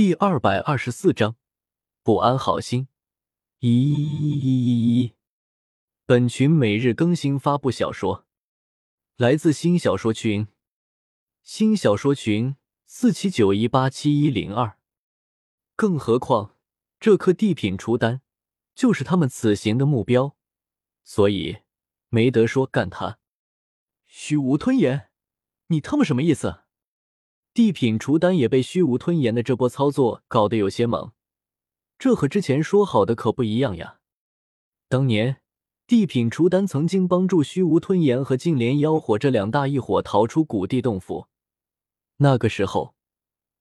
第二百二十四章不安好心。一，本群每日更新发布小说，来自新小说群，新小说群四七九一八七一零二。更何况这颗地品除丹就是他们此行的目标，所以没得说干他。虚无吞炎，你他妈什么意思？地品除丹也被虚无吞炎的这波操作搞得有些懵，这和之前说好的可不一样呀！当年地品除丹曾经帮助虚无吞炎和净莲妖火这两大异火逃出古地洞府，那个时候，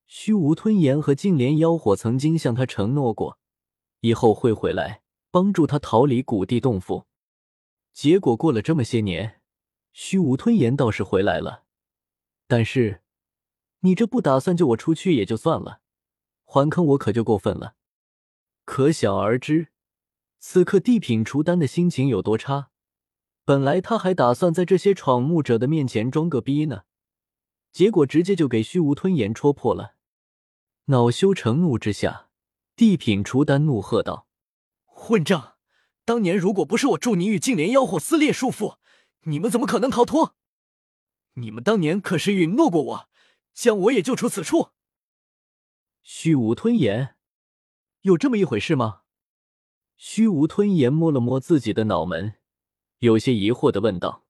虚无吞炎和净莲妖火曾经向他承诺过，以后会回来帮助他逃离古地洞府。结果过了这么些年，虚无吞炎倒是回来了，但是。你这不打算救我出去也就算了，还坑我可就过分了。可想而知，此刻地品除丹的心情有多差。本来他还打算在这些闯墓者的面前装个逼呢，结果直接就给虚无吞炎戳破了。恼羞成怒之下，地品除丹怒喝道：“混账！当年如果不是我助你与净莲妖火撕裂束缚，你们怎么可能逃脱？你们当年可是允诺过我。”将我也救出此处。虚无吞炎，有这么一回事吗？虚无吞炎摸了摸自己的脑门，有些疑惑的问道。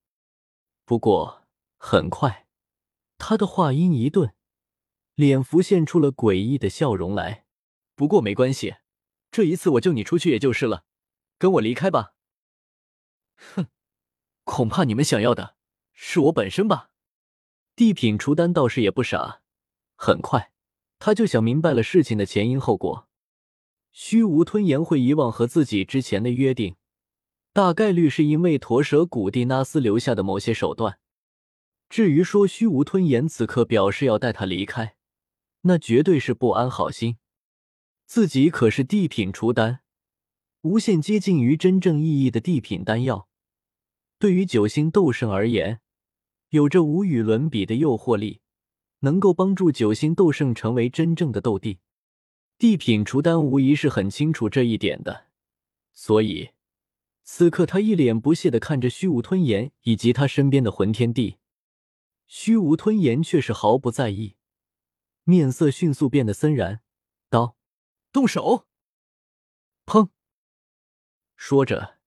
不过很快，他的话音一顿，脸浮现出了诡异的笑容来。不过没关系，这一次我救你出去也就是了，跟我离开吧。哼，恐怕你们想要的是我本身吧。地品除丹倒是也不傻，很快他就想明白了事情的前因后果。虚无吞炎会遗忘和自己之前的约定，大概率是因为驼蛇古蒂纳斯留下的某些手段。至于说虚无吞炎此刻表示要带他离开，那绝对是不安好心。自己可是地品除丹，无限接近于真正意义的地品丹药，对于九星斗圣而言。有着无与伦比的诱惑力，能够帮助九星斗圣成为真正的斗帝。地品除丹无疑是很清楚这一点的，所以此刻他一脸不屑的看着虚无吞炎以及他身边的魂天帝。虚无吞炎却是毫不在意，面色迅速变得森然，道：“动手！”砰！说着。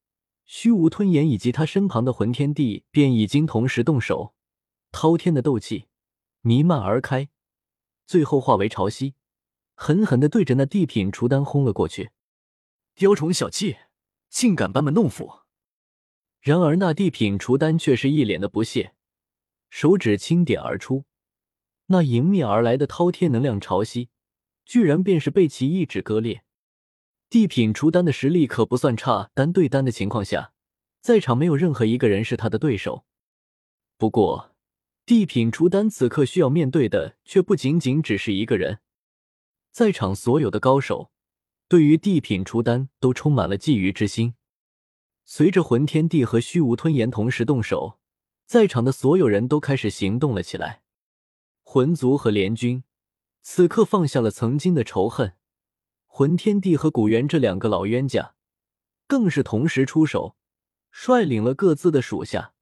虚无吞炎以及他身旁的魂天帝便已经同时动手，滔天的斗气弥漫而开，最后化为潮汐，狠狠的对着那地品雏丹轰了过去。雕虫小技，竟敢班门弄斧！然而那地品除丹却是一脸的不屑，手指轻点而出，那迎面而来的滔天能量潮汐，居然便是被其一指割裂。地品除丹的实力可不算差，单对单的情况下，在场没有任何一个人是他的对手。不过，地品除丹此刻需要面对的却不仅仅只是一个人，在场所有的高手对于地品除丹都充满了觊觎之心。随着魂天帝和虚无吞炎同时动手，在场的所有人都开始行动了起来。魂族和联军此刻放下了曾经的仇恨。魂天帝和古元这两个老冤家，更是同时出手，率领了各自的属下，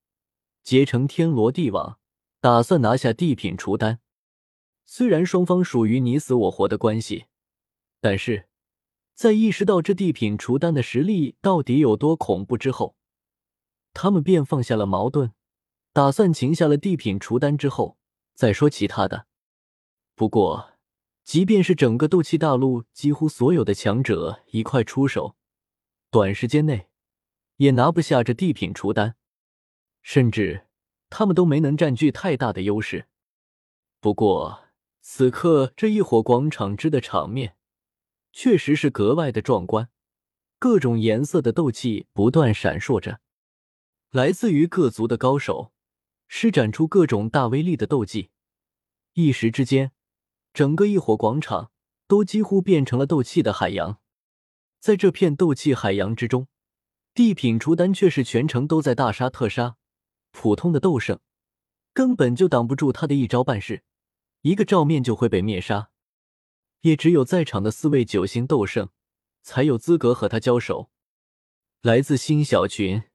结成天罗地网，打算拿下地品除丹。虽然双方属于你死我活的关系，但是在意识到这地品除丹的实力到底有多恐怖之后，他们便放下了矛盾，打算擒下了地品除丹之后再说其他的。不过。即便是整个斗气大陆几乎所有的强者一块出手，短时间内也拿不下这地品除丹，甚至他们都没能占据太大的优势。不过此刻这一火广场之的场面，确实是格外的壮观，各种颜色的斗气不断闪烁着，来自于各族的高手施展出各种大威力的斗技，一时之间。整个异火广场都几乎变成了斗气的海洋，在这片斗气海洋之中，地品除丹却是全程都在大杀特杀，普通的斗圣根本就挡不住他的一招半式，一个照面就会被灭杀。也只有在场的四位九星斗圣才有资格和他交手。来自新小群。